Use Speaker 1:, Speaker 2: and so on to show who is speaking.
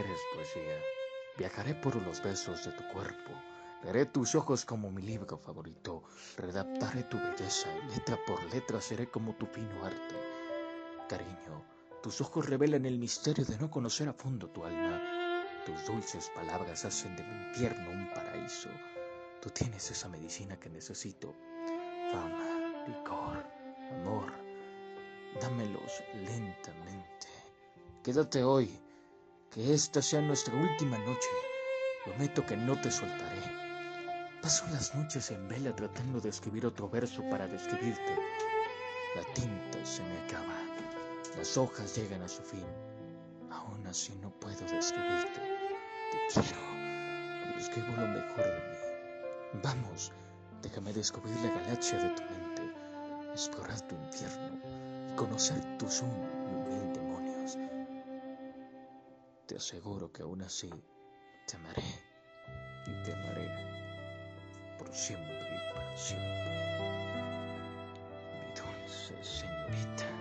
Speaker 1: eres poesía. Viajaré por los besos de tu cuerpo. Veré tus ojos como mi libro favorito. Redactaré tu belleza y letra por letra seré como tu fino arte. Cariño, tus ojos revelan el misterio de no conocer a fondo tu alma. Tus dulces palabras hacen de mi infierno un paraíso. Tú tienes esa medicina que necesito. Fama, licor, amor. Dámelos lentamente. Quédate hoy. Que esta sea nuestra última noche. Prometo que no te soltaré. Paso las noches en vela tratando de escribir otro verso para describirte. La tinta se me acaba. Las hojas llegan a su fin. Aún así no puedo describirte. Te quiero y escribo lo mejor de mí. Vamos, déjame descubrir la galaxia de tu mente, explorar tu infierno y conocer tu son Te aseguro que aún así te amaré y te amaré por siempre y para siempre. Mi dulce señorita.